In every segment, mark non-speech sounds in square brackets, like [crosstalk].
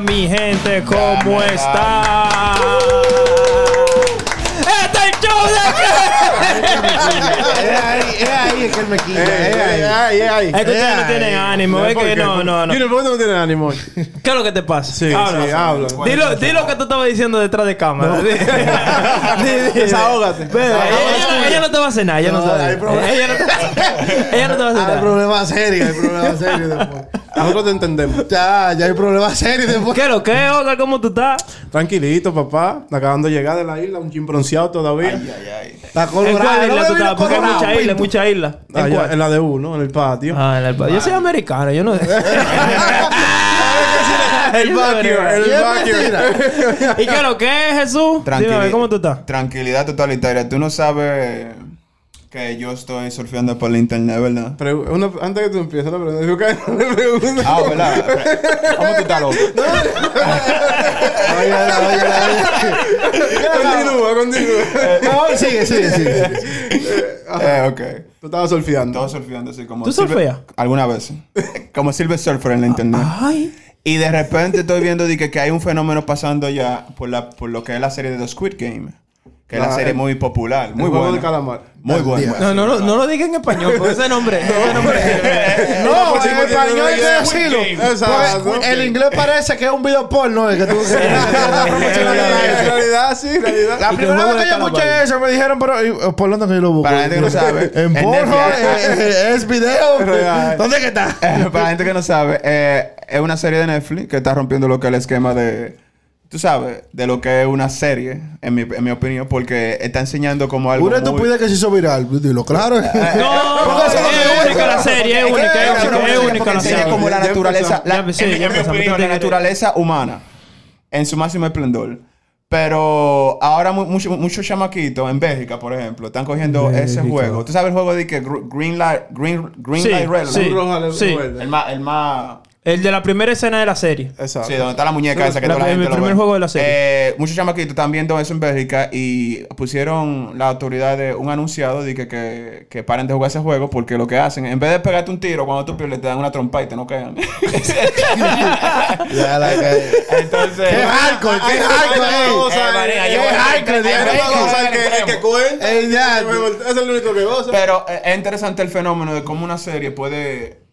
días, mi gente, ¿cómo está? ¡Este es el show de [laughs] Es ahí, es ahí es que él me quita. Eh, Es eh, ahí. ay, ay. Es que ustedes no tienen ánimo, es ¿Por que qué? no, no, no. Junior, ¿por qué no tienes ánimo? [laughs] ¿Qué es lo que te pasa? Sí, habla. sí, habla. Dilo, dilo que tú estabas diciendo detrás de cámara. [laughs] Desahógate. Ella, no te va a hacer nada, ella no, No, sabe. hay problema. Ella no te, [laughs] ella no te va a hacer Hay problemas serios, hay problemas serios después. Nosotros te entendemos. Ya, ya hay problemas serios después. ¿Qué es lo que, Oscar? ¿Cómo tú estás? Tranquilito, papá. Acabando de llegar de la isla, un chin bronceado todavía. Ay, ay, ay. Está ¿En colorado. cuál isla ¿no? tú estás? Porque hay mucha isla, pinto. mucha isla. ¿En Allá, en la de uno, en el patio. Ah, en el pa- Yo soy americano, yo no. [laughs] el backyard, el mentira. ¿Y qué es lo que es, Jesús? Dime, a ver, ¿cómo tú estás? Tranquilidad totalitaria. Tú no sabes que yo estoy surfeando por la internet, ¿verdad? Pero una- antes que tú empieces la pregunta, digo que no le pregunto. Ah, ¿verdad? ¿Cómo tú estás loco? Oye, oye, oye. Continúa, continúa. No, sigue, sigue, sigue. Eh, ok. Tú estabas surfeando. Todo surfeando así como... ¿Tú surfeas? Alguna vez. [laughs] Como Silver Surfer en la internet. Ay. Y de repente estoy viendo de que, que hay un fenómeno pasando ya por, la, por lo que es la serie de The Squid Game. Que es la serie el- muy popular. Muy el juego buena. de calamar. Muy buena. No, no, no, no lo diga en español, porque ese nombre. [laughs] Ese nombre [laughs] No, en español hay que decirlo. Exacto. El inglés parece que es un video porno. que tú- En realidad, sí, en realidad. La primera vez que yo escuché eso me dijeron, pero eh, ¿por dónde que yo lo busco? Para la gente que no sabe, [laughs] En porno, es video. ¿Dónde que está? Para la gente que no sabe, eh, es una serie de Netflix que está rompiendo lo que es el esquema de... Tú sabes, de lo que es una serie, en mi, en mi opinión, porque está enseñando como algo Una muy... estupidez que se hizo viral. Dilo, claro. [laughs] No, Porque eso es es única la serie, es única, es no única, me es única la serie. como la naturaleza, la, Ya, sí, en, ya en mi empezamos. opinión, la Tiene que- naturaleza humana en su máximo esplendor. Pero ahora mu- mucho- muchos chamaquitos en Bélgica, por ejemplo, están cogiendo ese juego. ¿Tú sabes el juego de que gr- Green Light, Green, green Sí, light Red sí. Sí. El más, el más El de la primera escena de la serie. Exacto. Sí, donde está la muñeca esa que La- toda la el gente lo primer ve. juego de la serie. Eh, muchos chamaquitos están viendo eso en Bélgica y pusieron la autoridad de un anunciado de que, que, que paren de jugar ese juego porque lo que hacen, en vez de pegarte un tiro cuando tú pierdes, te dan una trompa y te no quedan. [laughs] Ya la que- Entonces... ¡Qué hardcore! ¡Qué hardcore! Eh, ¡Qué hardcore! eh, eh, eh, el el. Ey, ya. Es el único que goza. Pero eh, es interesante el fenómeno de cómo una serie puede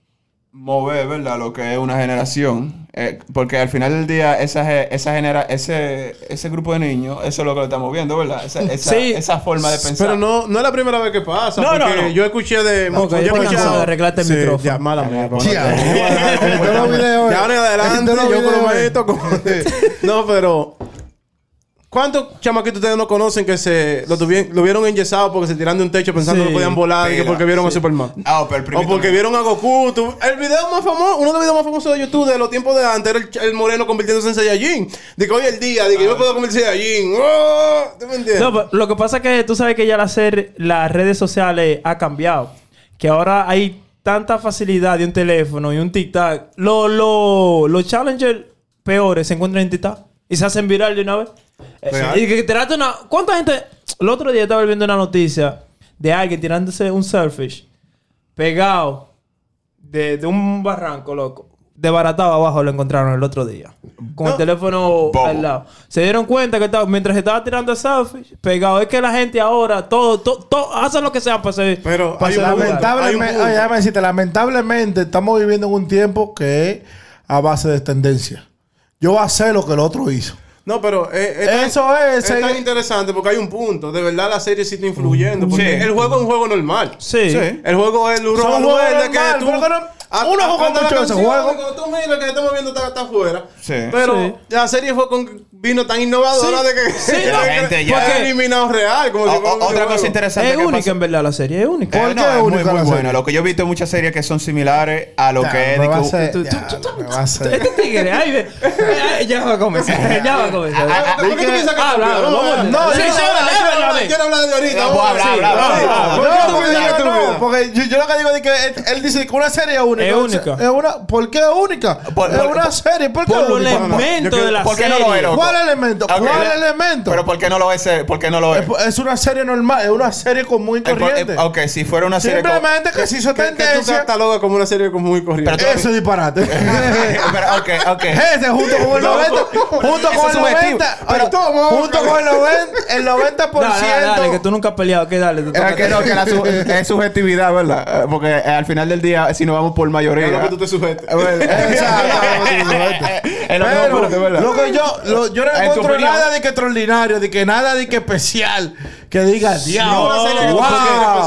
mover, ¿verdad? Lo que es una generación. Eh, porque al final del día, esa, esa genera, ese, ese grupo de niños, eso es lo que lo está moviendo, ¿verdad? Esa, esa, Sí. esa forma de pensar. Pero no, no es la primera vez que pasa. No, no, porque no. yo escuché de. Ok, yo escuché de arreglarte el Sí, micrófono. Ya, mala mía. De ahora en adelante, yo como- no, pero. ¿Cuántos chamaquitos ustedes no conocen que se lo, tuvieron, lo vieron enyesado porque se tiran de un techo pensando Sí. que no podían volar y que porque vieron a. Superman? Ah, pero el O porque mío. vieron a Goku. Tú- el video más famoso, uno de los videos más famosos de YouTube de los tiempos de antes era el, moreno convirtiéndose en Saiyajin. De que hoy el día, de que yo me puedo convertir en Saiyajin. ¡Oh! ¿Tú me entiendes? No, pero lo que pasa es que tú sabes que ya la ser, las redes sociales ha cambiado. Que ahora hay tanta facilidad de un teléfono y un TikTok. Los lo, los challengers peores se encuentran en TikTok y se hacen viral de una vez. Eh, Real. Y que trata una... ¿Cuánta gente...? El otro día estaba viendo una noticia de alguien tirándose un surfish pegado de, de un barranco, loco. Desbaratado abajo lo encontraron el otro día. Con el No. teléfono Bobo. al lado. Se dieron cuenta que estaba, mientras estaba tirando el selfie, pegado. Es que la gente ahora, todo, todo, todo hacen lo que sea para ser. Pero para hay ser. Hay Lamentablemente, oye, déjame decirte, lamentablemente estamos viviendo en un tiempo que es a base de tendencia. Yo voy a hacer lo que el otro hizo. No, pero eh, es, tan- Eso es, es tan interesante porque hay un punto. De verdad la serie sí está influyendo. Porque Sí. el juego es un juego normal. Sí. Sí. El juego es luz Son verde, que tú... pero uno a- juega cuando la mucho ese juego. Tú mira que estamos viendo está, está afuera. Sí. Pero Sí. la serie fue con vino tan innovadora Sí. de que Sí, [laughs] no. que- La gente ya- fue Porque- eliminado real. Como O- si o- fuera un otra videojuego. cosa interesante Es que única pasa- en verdad la serie, es única. Eh, ¿Por no, qué es muy, única muy la buena. serie? Lo que yo he visto en muchas series que son similares a lo que es que- ya, a hacer- Este tigre, ay, ve. Ay, [laughs] ya va a comenzar, [laughs] ya va a comenzar. Ah, ¿Por qué tú piensas que Habla, No, yo habla, hablar, de ahorita. No, habla, habla, habla, Sí. habla. ¿Por qué tú No, que no, porque yo, lo que digo es que él dice que una serie es única. Es única. Es una, ¿Por qué es única? Por- es por- una serie. ¿Por qué Por es los única? elementos de la ¿Por qué serie. no lo es, loco? ¿Cuál elemento? Ok, ¿Cuál le- elemento? Pero ¿por qué no lo es? eh? ¿Por qué no lo es? es, es una serie normal, es una serie común y Eh, por- corriente. eh, ok, si fuera una serie... Simplemente que se hizo Que, que tú tendencia. como una serie como muy corriente. Pero Eso es disparate. [laughs] Pero, ok, ok. [laughs] Ese junto con el 90, junto con el subjetivo. 90, Pero- pero junto con el 90, el 90%. Dale, dale, dale, que tú nunca has peleado. ¿Qué dale? Es que no, que la su- [laughs] es subjetividad, ¿verdad? Eh, Porque eh, al final del día, si nos vamos por mayoría... Es lo que tú te sujetes. Exacto. Pero lo que yo, lo- yo no encuentro nada de que extraordinario, de que nada de que especial, que diga diablo.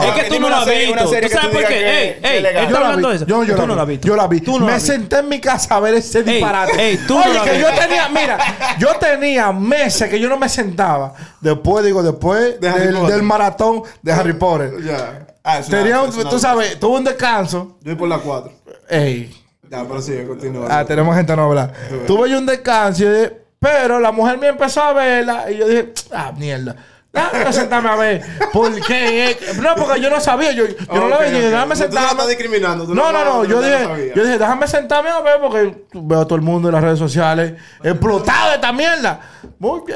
Es que tú no la has visto. ¿Tú sabes por qué? Ey, ey, él Yo está la hablando vi, de eso. yo, yo Tú la no la has visto. Yo la vi. Tú no la me senté en mi casa a ver ese disparate. ey, tú Oye, que yo tenía, mira, yo tenía meses que yo no me sentaba. Después, digo, después del, maratón de Harry Potter. Ya. Ah, Tenía un- tú sabes, tuve un descanso. Yo voy por la 4. Ey. Ya, pero sigue, continúa. Ah, tenemos gente no hablar. Tuve yo un descanso, y yo dije, pero la mujer me empezó a verla y yo dije, ah, mierda. Déjame sentarme a ver. ¿Por qué? No, porque yo no sabía. Yo, yo no la Ok, veía. Déjame no sentarme. estás discriminando, tú No, no- no, Yo lo dije, yo dije, déjame sentarme a ver porque veo a todo el mundo en las redes sociales explotado de esta mierda.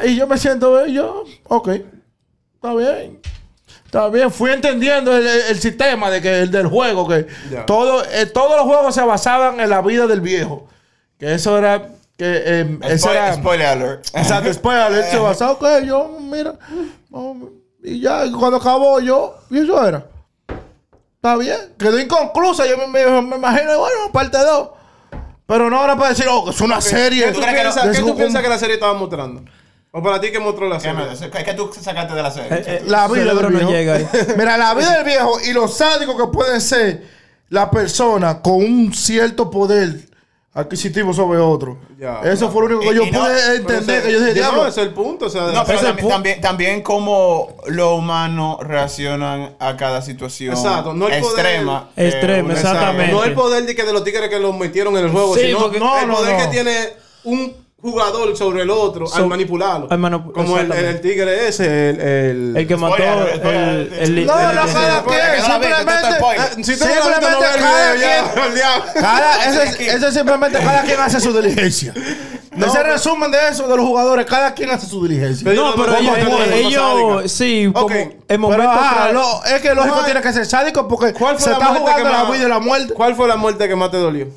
Y yo me siento, yo, ok, está bien. Está bien, fui entendiendo el, sistema de que el del juego, que todo, eh, todos los juegos se basaban en la vida del viejo. Que eso era, que eh, eso Spoiler, era, spoiler alert. exacto, después alert se basaba, ok, yo, mira, y ya, y cuando acabó yo, y eso era. Está bien, quedó inconclusa, yo me, me- me imagino, bueno, parte 2. Pero no ahora para decir, oh, que es una serie. ¿Qué tú, que piensas, de ¿qué su- tú piensas que la serie estaba mostrando? ¿O para ti qué mostró la ¿Qué serie? ¿Qué qué tú sacaste de la serie? Eh, eh, La vida del no viejo. llega ahí. [laughs] Mira, la vida del viejo y lo sádico que pueden ser la persona con un cierto poder adquisitivo sobre otro. Ya. Eso fue lo único que Y- yo y no- pude Pero entender. ese- que yo dije, no, diablo. ese es el punto. O sea, No, pero también, también, también cómo los humanos reaccionan a cada situación Exacto, no el poder- extrema. que Extrema, Exacto. Exactamente. No el poder de, que de los tigres que los metieron en el juego, Sí, sino porque- no, el no, poder no. que tiene un jugador sobre el otro So- al manipularlo. al manu- Como el, el, el tigre ese, el... el, El que mató Spoiler, el, el, el- No, el- no, el- cada el- quien, el- el- simplemente. el- Ah, si no no Simplemente el cada quien. [laughs] el diablo. Cada, [laughs] ese, ese simplemente cada quien hace su diligencia. [laughs] ese resumen de eso, de los jugadores, cada quien hace su diligencia. No, pero ¿Cómo ellos, sí, como Ok, en Pero lo- es que lógico No tiene que ser sádico porque ¿Cuál fue se la está muerte jugando que la más- vida y la muerte. ¿Cuál fue la muerte que más te dolió?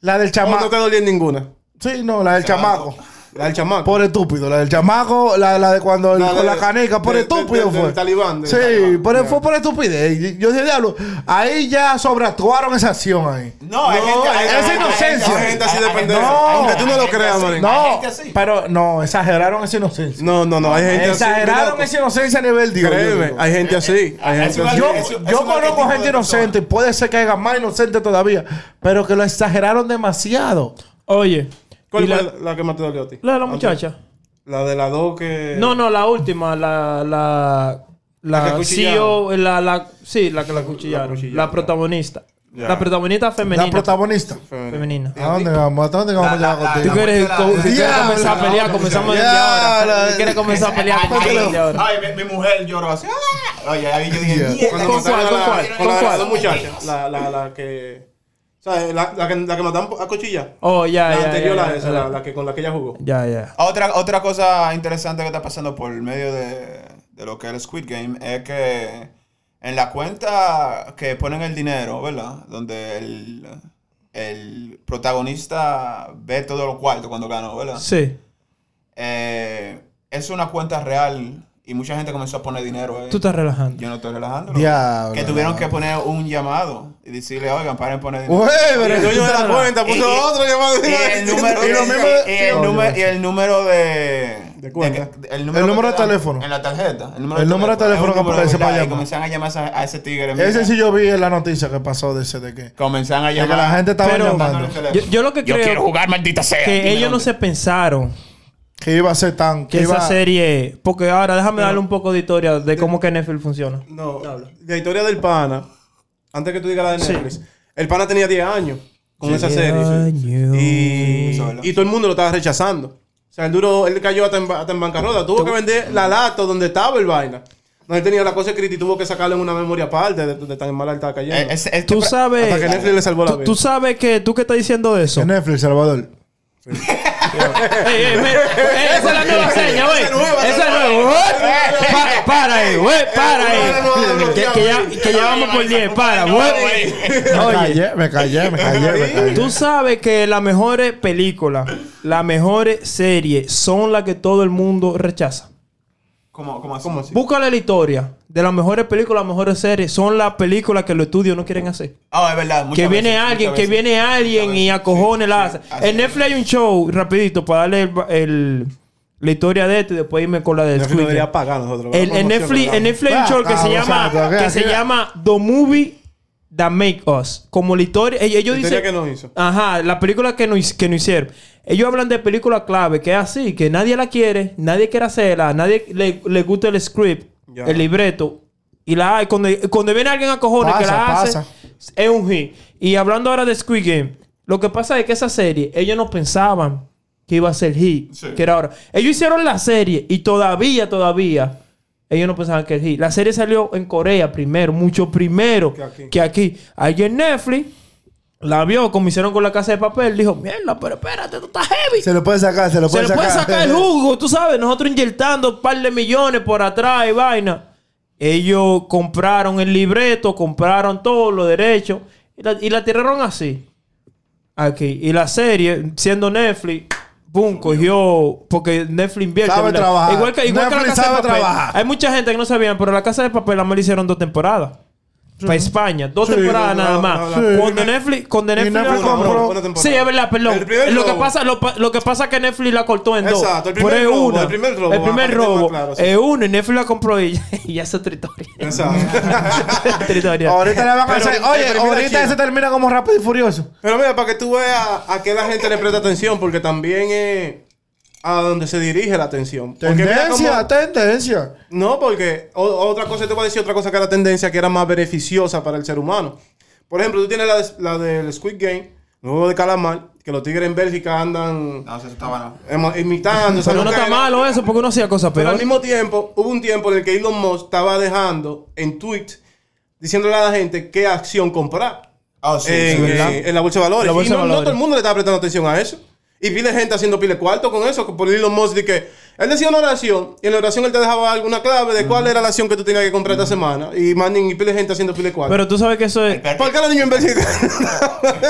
La del ¿O chamaco. no te dolió en ninguna? Sí, no, la del chamaco. La del chamaco. Por estúpido. La del chamaco, la, la de cuando el- La con de- la canica, por de- estúpido de- de- fue. del talibán, del sí, talibán. por, Ya. fue por estupidez. Y Yo dije, diablo, ahí ya sobreactuaron esa acción ahí. No, hay No, gente, hay- esa hay- inocencia. hay- gente así de pendeja. hay- Aunque tú no lo gente creas. Marín. Hay No, gente así. pero no, exageraron esa inocencia. No, no, no. Hay gente así. exageraron loco. esa inocencia a nivel Dios. Créeme, digo. hay gente así. Hay gente así. Yo, Es- es yo un conozco arquetipo de gente persona. inocente, puede ser que haya más inocente todavía, pero que lo exageraron demasiado. Oye, ¿Cuál fue la, la, la que más te dolió a ti? la de la muchacha. La de las dos que. No, no, la última, la, la, La que la. CEO, la, la, sí, la que la cuchillaron, la, protagonista, Ya. la protagonista femenina, La protagonista. femenina. ¿A dónde vamos? ¿A dónde vamos a La- llegar la- contigo? Tú quieres, la- co- la- si quieres Diablo, comenzar a pelear, comenzamos desde ahora. Si quieres comenzar a pelear, Ay, comenzamos desde ahora. Ay, mi, mi mujer lloró así. Oye, ahí yo dije, ¿Con cuál, con la- cuál, Con la cuál? dos muchachas. La, la, la que. ¿Sabes? La, la, que, la que mataron a cuchilla. Oh, ya, la ya, anterior ya, a ya, esa, la, la que con la que ella jugó. Ya, ya. Otra, otra cosa interesante que está pasando por medio de, de lo que es el Squid Game es que en la cuenta que ponen el dinero, ¿verdad? Donde el, el protagonista ve todos los cuartos cuando ganó, ¿verdad? Sí. Eh, es una cuenta real y mucha gente comenzó a poner dinero ahí. Tú estás relajando. Yo no estoy relajando. Diablo. Que tuvieron que poner un llamado y decirle, oigan, paren de poner dinero. Güey, Y pero el dueño de la cuenta puso Y- otro llamado. Y el número, Y y el- y el número- y el número de, De cuenta. de- El número que de te dan teléfono. En la tarjeta. El número, El número de teléfono que número, aparece para Y llamar. comenzaron a llamar a, a ese tigre. mira. Ese sí yo vi en la noticia que pasó de ese de que, Comenzaron a de llamar. que la gente estaba Pero- llamando. el. Yo, yo lo que Yo creo quiero jugar, maldita sea. que ellos no se pensaron Que iba a ser tan... que Que iba, esa serie... Porque ahora déjame darle un poco de historia de cómo que Netflix funciona. No, la historia del pana, antes que tú digas la de Sí. Netflix, el pana tenía 10 años con esa serie. años. Y, todo el mundo lo estaba rechazando. O sea, el duro, él cayó hasta en, ba- hasta en bancarrota. Tuvo que vender la lata donde estaba el vaina. No, él tenía la cosa escrita y tuvo que sacarlo en una memoria aparte de, de tan mal estaba cayendo. Eh, Tú sabes. Hasta que Netflix le salvó la tú, vida. tú sabes que tú que estás diciendo de eso. En Netflix, Salvador. Esa es la nueva seña, güey. Esa es nueva, Para ahí, güey. Para ahí. Que, ya, que ya vamos por 10. Para, güey. Me Oye, callé, me callé, me callé, me callé. tú sabes que las mejores películas, las mejores series son las que todo el mundo rechaza. ¿Cómo, cómo así? ¿Cómo así? Búscale la historia de las mejores películas, las mejores series. Son las películas que los estudios no quieren hacer. Ah, es verdad. muchas que viene veces, alguien, que veces. viene alguien y a cojones Sí, la hace. En Netflix hay un show, rapidito, para darle el, el- la historia de esto y después irme con la de Netflix pagar nosotros. En, en Netflix, en Netflix hay un show que se que llama The Movie That Make Us. Como la historia. Ellos, ellos La historia dicen. que nos hizo. Ajá, la película que no, hic- que no hicieron. Ellos hablan de película clave, que es así, que nadie la quiere, nadie quiere hacerla, nadie le, le gusta el script, el libreto. Y la hay. Cuando, cuando viene alguien a cojones que Pasa, la hace, es un hit. Y hablando ahora de Squid Game, lo que pasa es que esa serie, ellos no pensaban que iba a ser hit, Sí. que era ahora. Ellos hicieron la serie y todavía, todavía, ellos no pensaban que hit. La serie salió en Corea primero, mucho primero Que aquí. que aquí. Netflix la vio como hicieron con la casa de papel, dijo, mierda, pero espérate, esto está heavy. Se lo puede sacar, se lo Se puede le sacar. puede sacar el [laughs] jugo, tú sabes. Nosotros inyectando un par de millones por atrás y vaina. Ellos compraron el libreto, compraron todos los derechos y la, y la tiraron así. Aquí. Y la serie, siendo Netflix, boom, cogió. Porque Netflix invierte. Sabe ¿verdad? trabajar. Igual que, igual que la casa de papel. trabajar. Hay mucha gente que no sabían, pero la casa de papel la le hicieron dos temporadas. Para España, dos Sí, temporadas no, nada no, más. no. Cuando Netflix, cuando Netflix, Netflix la compró-. Sí, es verdad, perdón. El primer lo que robo. pasa, lo, que pasa es que Netflix la cortó en dos. Exacto, el primer Pero es robo, una. el primer robo, El primer robo. claro, sí. Es uno y Netflix la compró y, [laughs] y ya es otra historia. Exacto. [laughs] Ahorita le van a hacer. Oye, ahorita se termina como rápido y furioso. Pero mira, para que tú veas a qué la gente le presta atención, porque también es a donde se dirige la atención. Tendencia, tendencia. No, porque o- otra cosa, te voy a decir otra cosa que era tendencia que era más beneficiosa para el ser humano. Por ejemplo, tú tienes la, de- la del Squid Game, el juego de calamar, que los tigres en Bélgica andan No, eso emo- imitando. Pero ¿sabes no está era? malo eso porque uno hacía cosas Pero al peores. mismo tiempo, hubo un tiempo en el que Elon Musk estaba dejando en tweets diciéndole a la gente qué acción comprar Ah, sí, en, sí, ¿verdad? eh, en la bolsa de valores. La bolsa y no, de no todo el mundo le estaba prestando atención a eso. Y pile gente haciendo pile cuarto con eso, por Elon Musk de que él decía una oración y en la oración él te dejaba alguna clave de cuál era la acción que tú tenías que comprar esta semana. Y manning y pile gente haciendo pile cuarto. Pero tú sabes que eso es. ¿Por qué los niños mexicanos [laughs]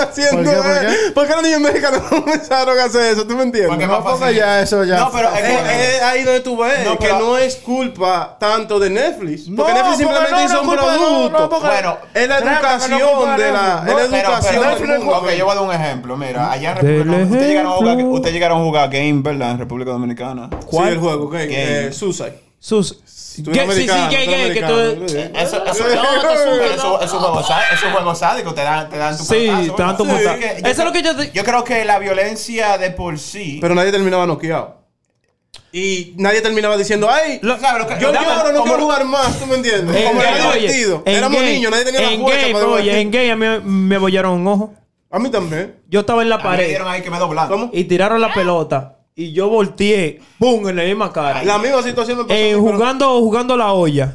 haciendo ¿Por qué, por qué? ¿Por qué los niños mexicanos [laughs] comenzaron a hacer eso? ¿Tú me entiendes? Porque No más ponga fácil. ya eso ya. No, pero es Eh, que- eh, ahí donde tú ves No, que pero- no es culpa tanto de Netflix. Porque No, Netflix porque simplemente no, hizo no un producto. no, porque- Bueno, es la educación de la, es la educación pero, del mundo. ok, yo voy a dar un ejemplo. Mira, allá en República Dominicana. Ustedes llegaron a jugar, ejemplo. ustedes llegaron a jugar game, ¿verdad? En República Dominicana. ¿Cuál? Sí, el juego, ok. Game. Eh, Suicide. Sus. Tú ¿Qué? eres Sí, sí, gay, que tú. Eso, eso, [laughs] no, pero eso, es un juego sádico, te dan, te dan tu Sí, te dan tu Eso es lo que yo te- Yo creo que la violencia de por sí. Pero nadie terminaba noqueado. Y nadie terminaba diciendo, ay, Lo- ¿sabes lo que- yo lloro, no quiero jugar más, ¿tú me entiendes? En Como era divertido. Éramos niños, nadie tenía la en fuerza para oye, devolver. en gay a mí me bollaron un ojo. A mí también. Yo estaba en la mí me pared dieron ahí que me doblaron. Y tiraron la pelota y yo volteé, ¡pum! en la misma cara. La misma situación me pasó. Eh, pero- jugando, jugando la olla.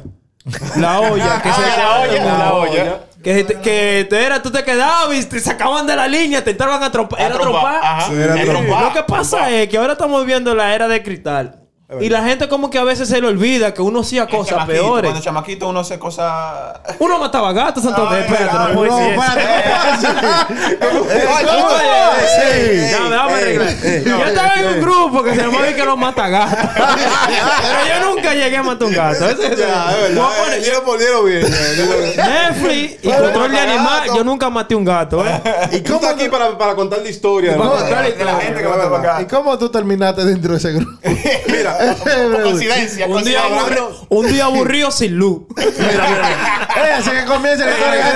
La [laughs] olla. que Ah, se la olla, la olla. Que, te- que te era, tú te quedabas y te sacaban de la línea, te entraban a trompar. Era trompa, trompar. era. Lo que pasa es que ahora estamos viendo la era de cristal. Y la gente como que a veces se le olvida que uno hacía cosas peores. Cuando chamaquito uno hace cosas. Uno mataba gatos, entonces, espérate, no puedo No, [laughs] decir eso. arreglar. Yo estaba en un grupo que se llamaba que los mata gatos. [laughs] Pero yo nunca llegué a matar un gato. Es verdad. por dilo bien. Netflix y control de animal. Yo nunca maté un gato, ¿eh? ¿Y cómo estás aquí para, para contar la historia? para contar- de la gente que va a tocar. ¿Y cómo tú terminaste dentro de ese grupo? [laughs] Mira, Coincidencia, Un día, coincidencia. aburrido, un día aburrido sin luz. [laughs] Eh, así que comienza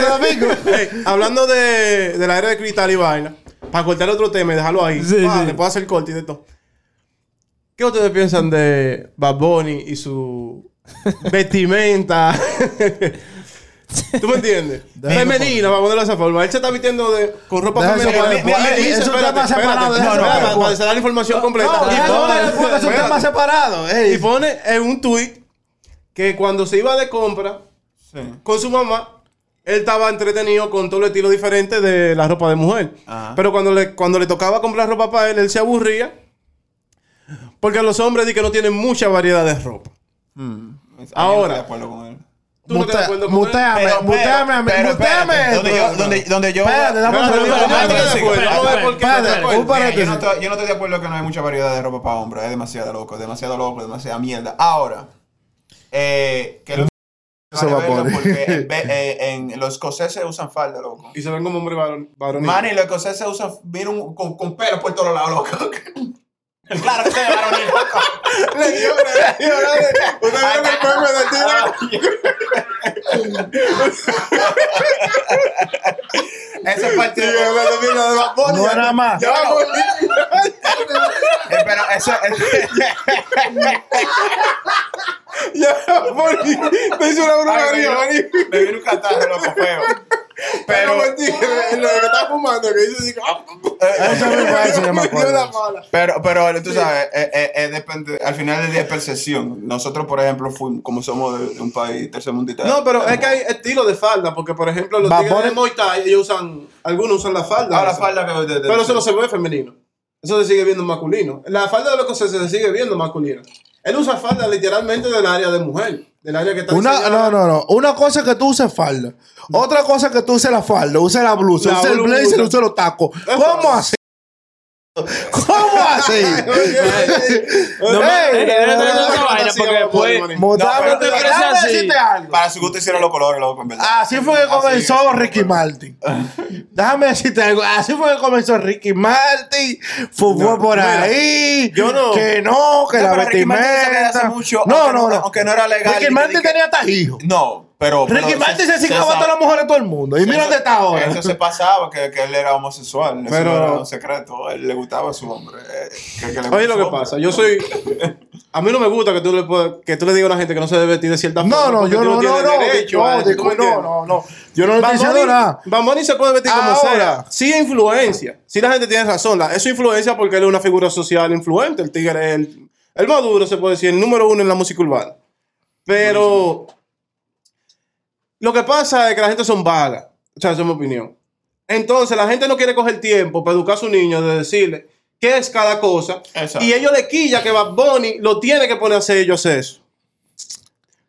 Domingo. Ey, hablando de, de la era de cristal y vaina, para cortar otro tema y dejarlo ahí, Sí, ah, sí. le puedo hacer corte y de todo. ¿Qué ustedes piensan de Bad Bunny y su vestimenta? [laughs] ¿Tú me entiendes? [laughs] Femenina, vamos a ponerlo de esa forma. Él se está vistiendo de, con ropa eso femenina. para después. Él dice, Es un espérate, tema espérate, separado, eso para para, para dar la información completa. No, Y déjalo pone- para después, que es un espérate. tema separado. Y pone en un tweet que cuando se iba de compra Sí. con su mamá, él estaba entretenido con todo el estilo diferente de la ropa de mujer. Ajá. Pero cuando le, cuando le tocaba comprar ropa para él, él se aburría. Porque los hombres di que no tienen mucha variedad de ropa. Mm. Ahora. No de acuerdo con él. ¿Tú no estás de acuerdo con él? Muteame, muteame, a mí, pero, muteame. espérate, donde yo, donde, donde yo. Espérate, dame un segundo. espérate, un paréntesis. Yo, no estoy, yo no estoy de acuerdo que no hay mucha variedad de ropa para hombres. Es demasiado loco, es demasiado loco, demasiada mierda. Ahora, eh, que lo Se va a poner. porque en, eh, en los escoceses usan falda, loco. Y se ven como hombre varon- varonil. Manny, los escoceses usan, mira, un- con, con pelo por todos lados, loco. [laughs] claro que se varonil, loco. Le dio, le dio, le dio. Usted vio que el meme del Esa parte. Sí, hablando bien de Bad Bunny. No era más. Ya vamos. Eh, pero eso. Ya Bunny. Te hizo una brujería, Manny. Me vino un catarro, loco, feo. Pero Pero. En [laughs] lo que está fumando, que dice así, ah, [laughs] Eso mismo, eso yo me [laughs] acuerdo. Pero, pero tú sabes, eh, eh, eh, depende, al final del día es percepción. Nosotros, por ejemplo, fuimos, como somos de, de un país tercermundista. No, pero es que hay estilos de falda, porque por ejemplo los tigres de Muay Thai, ellos usan, algunos usan la falda. Ah, la falda que. de- de- Pero eso no se ve femenino. Eso se sigue viendo masculino. La falda de los escoceses se sigue viendo masculina. Él usa falda literalmente del área de mujer. Del área que está Una, no, no, no. Una cosa es que tú uses falda. Otra cosa es que tú uses la falda, uses la blusa, uses el blazer, uses los tacos. ¿Cómo así? ¿Cómo así? [laughs] No, no, vaina, porque después-. Para su gusto hicieron los colores, loco, en verdad. Así fue que comenzó Ricky Martin. Déjame decirte algo. Así fue que comenzó Ricky Martin. Fue por ahí. yo no- Que no, que la vestimenta. no, no, no- no. aunque no era legal, Ricky Martin tenía hasta hijos. No, pero. Ricky pero Martin se cingaba a todas las mujeres de todo el mundo. Y mira dónde está ahora. Eso se pasaba, que, que él era homosexual. Eso Pero- no era un secreto. A él le gustaba a su hombre. eh, que- que Oye, lo que hombre. pasa, yo soy. A mí no me gusta que tú le, puedas- que tú le digas a una gente que no se debe vestir de cierta forma. No, no, porque yo no, no, no. derecho No, eso, ¿tú me disculpa, no, entiendes? no, no. Yo no estoy diciendo nada. Bad Bunny se puede vestir como Ahora. sea. Sí influencia. Sí la gente tiene razón. La, eso influencia porque él es una figura social influente. El tigre es el, el más duro, se puede decir, el número uno en la música urbana. Pero lo que pasa es que la gente son vagas. O sea, esa es mi opinión. Entonces la gente no quiere coger tiempo para educar a su niño de decirle qué es cada cosa. Exacto. Y ellos le quilla que Bad Bunny lo tiene que poner a hacer ellos eso.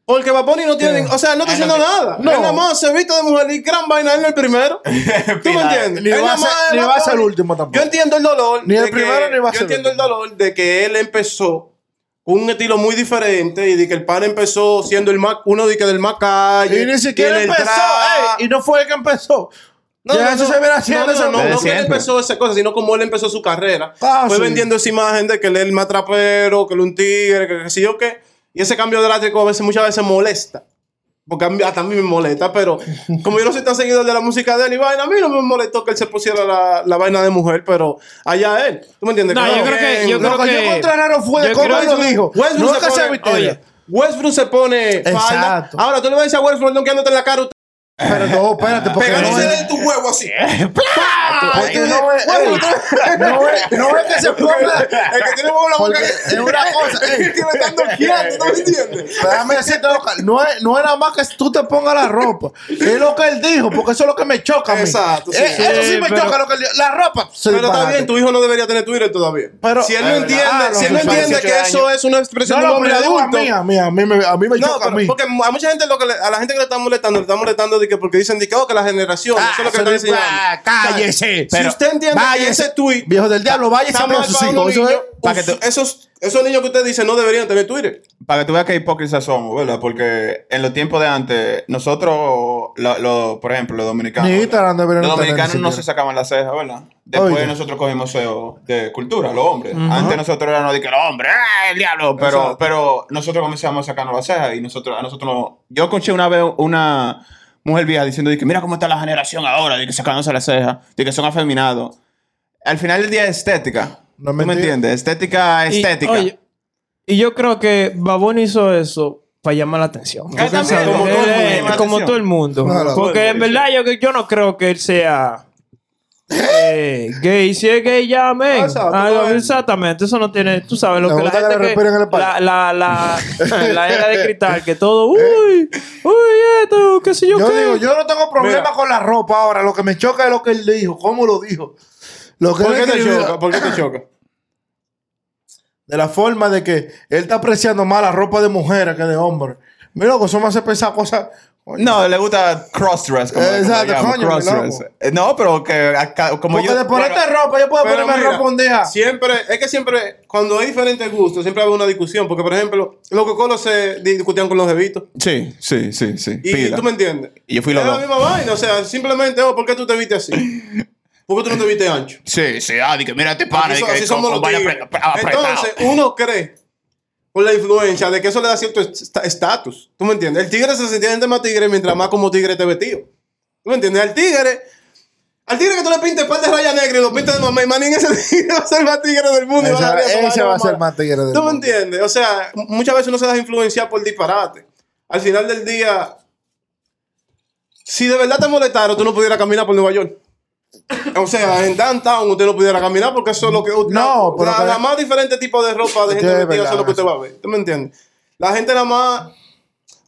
Porque Bad Bunny no tiene, o sea, no está Él no haciendo nada. No. Él nada más se viste de mujer y gran vaina, él no es el primero. [laughs] ¿Tú me entiendes? Ni Él va a ser- ni va a ser el último tampoco. Yo entiendo el dolor. Ni el de primero que- ni va a Yo ser el entiendo el dolor de que él empezó un estilo muy diferente y de que el pan empezó siendo el más, uno de que del más calle. Y ni siquiera empezó. ey, y no fue el que empezó. No, ya no, eso no, se viene haciendo. No, no, no, Desde no que él empezó esa cosa, sino como él empezó su carrera. Ah, Fue sí. vendiendo esa imagen de que él es el más trapero, que él es un tigre, que qué sé yo qué. Y ese cambio drástico a veces, muchas veces molesta. Porque a mí, hasta a mí me molesta, pero como yo no soy tan seguidor de la música de él y vaina, a mí no me molestó que él se pusiera la, la vaina de mujer, pero allá él. ¿Tú me entiendes? No, Cada yo creo que- yo Lo creo que yo que- encontré raro fue de yo cómo creo él lo que- dijo. Westbrook no se que pone- oye, Westbrook se pone falda. Exacto. Ahora tú le vas a decir a Westbrook, no quedándote en la cara. Pero no, espérate, porque no Pegándose es... de tu huevo así. [laughs] Porque no es... no es- [laughs] no es que se ponga... [laughs] El que tiene huevo en la boca. Es una cosa... El que están doqueando, ¿tú me entiendes? Déjame decirte, no es, no es nada más que tú te pongas la ropa. Es lo que él dijo, porque eso es lo que me choca a mí. Exacto, sí. Eh, eso sí Sí, me pero- choca lo que él dijo. La ropa. se Pero está bien, tu hijo no debería tener Twitter todavía. Pero- si él no Es entiende, si él no entiende 18 que eso es una expresión No, de un no, hombre adulto. mí, a mí, a mí, me- a mí me No, choca a mí. porque a mucha gente lo que le- a la gente que le están molestando, le están molestando de que porque dicen que, oh, que la generación, Ah, eso es lo que están enseñando. ah, cállese. si Pero usted entiende que váyase. ese tweet Viejo del diablo, váyase está a ver sus hijos. Eso niños, es- para que esos, esos niños que usted dice no deberían tener Twitter. Para que tú veas qué hipócritas somos, ¿verdad? Porque en los tiempos de antes, nosotros, lo- lo- por ejemplo, los dominicanos. Ni ¿verdad? Instagram deberían Los dominicanos ni no se sacaban las cejas, ¿verdad? Después Oye. nosotros cogimos SEO de cultura, los hombres. Antes nosotros éramos de que los hombres, ¡ah, el diablo! Pero, Exacto. pero nosotros comenzamos a sacarnos las cejas y nosotros, a nosotros no. Yo escuché una vez una mujer vieja diciendo de que mira cómo está la generación ahora, de que sacándose las cejas, de que son afeminados. Al final del día es estética. No es ¿Tú me entiendes? Estética, Y, estética. oye, y yo creo que Baboni hizo eso para llamar la atención. Como todo el mundo todo el. Claro. Porque en verdad yo, yo no creo que él sea Eh, gay, si es gay, llamen. Exacto, Ah, exactamente, eso no tiene, tú sabes lo Me que la gente que- la, la, la, [laughs] la era de cristal, que todo, uy, uy, esto, qué sé yo, Yo qué. digo, yo no tengo problema Mira. con la ropa ahora. Lo que me choca es lo que él dijo. ¿Cómo lo dijo? Lo que ¿Por qué te choca? ¿Por qué te choca? De la forma de que él está apreciando más la ropa de mujeres que de hombres. Mira, loco, eso me hace pensar cosas. No, le gusta crossdress. Como, Exacto, como coño, crossdress. Eh, No, pero que acá- como Porque yo... de ponerte bueno, ropa, yo puedo ponerme mira, ropa un día. Siempre, es que siempre, cuando hay diferentes gustos, siempre hay una discusión. Porque, por ejemplo, los cocolos se discutían con los bebitos. Sí, sí, sí, sí. Y pila. tú me entiendes. Y yo fui los Es la misma vaina. O sea, simplemente, oh, ¿por qué tú te viste así? ¿Por qué tú no te viste ancho? [laughs] Sí, sí, ah, di que mira este pana, Así, que así somos los tigres. Entonces, uno cree por la influencia de que eso le da cierto est- estatus. ¿Tú me entiendes? El tigre se siente más tigre mientras más como tigre te vestido. ¿Tú me entiendes? Al tigre... Al tigre que tú le pintes par de raya negra y lo pintes de mamá y manín ese [laughs] tigre va a ser el más tigre del mundo. va Ese, va a ser más tigre del ¿Tú me mundo. entiendes? O sea, muchas veces uno se deja influenciar por disparate. Al final del día, si de verdad te molestaron, tú no pudieras caminar por Nueva York. O sea, en downtown usted no pudiera caminar porque eso es lo que... No, pero la más diferente tipo de ropa de gente vestida, eso es lo que usted va a ver. ¿Tú me entiendes? La gente nada más...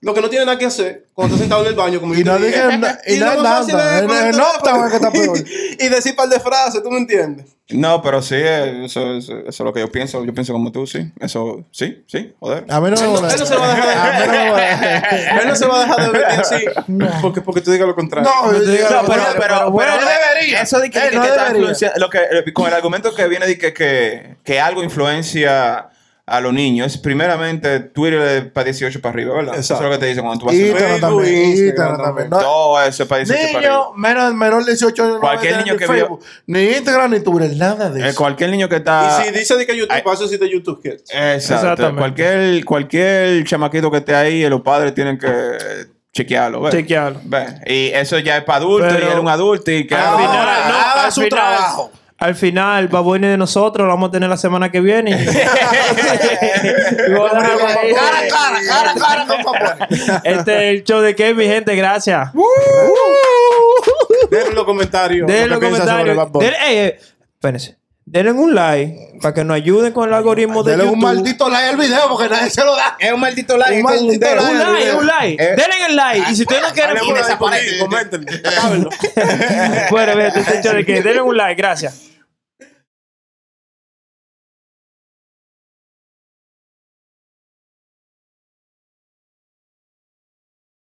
Lo que no tiene nada que hacer cuando está sentado en el baño, como Y yo no dije, diga na- y no lo está [laughs] peor. y decir par de frases, ¿tú me entiendes? No, pero sí, eh, eso, eso, eso es lo que yo pienso. Yo pienso como tú, sí. Eso, sí, sí, joder. A mí no me no, molesta. él no se va a dejar de, A mí no me [laughs] molesta. él no se va a dejar de ver así porque, porque tú digas lo contrario. No, yo digo, No, pero, pero, bueno, pero no debería. Eso de que, Eh, no está debería. influencia- lo que, eh, con el argumento que viene de que, que, que algo influencia a los niños, es primeramente Twitter es para 18 para arriba, ¿verdad? Eso es lo que te dicen cuando tú vas a Facebook, también. Instagram Instagram también. también. No, todo eso es para 18 para arriba. Niño, menos, menor de 18 años. no Cualquier tener niño ni que vio- Facebook, Ni Instagram, ni Twitter, nada de Eh, eso. cualquier niño que está... Y si dice de que YouTube, para eso sí de YouTube Kids. Exacto. Exactamente. Cualquier, cualquier chamaquito que esté ahí, los padres tienen que chequearlo. ¿ves? Chequearlo. ¿Ves? Y eso ya es para adultos, Pero- y era un adulto y que... Al Ahora, final, no, al su final- trabajo. Al final, Babuini de nosotros lo vamos a tener la semana que viene. [laughs] Cara, a cara, cara, a cara con Papá. Este es el show de Kevin, gente, gracias. En los comentarios. Denle lo los comentarios. Denle, ey, espérense. Denle un like para que nos ayuden con el algoritmo de YouTube. un maldito like al video porque nadie se lo da. Es un maldito like. Un maldito like. Un like, un like. Eh, Denle el like. Y si ustedes no quieren... Dale por ahí, por ahí, comenten, bueno, [laughs] vete, este show de que denle un like, gracias.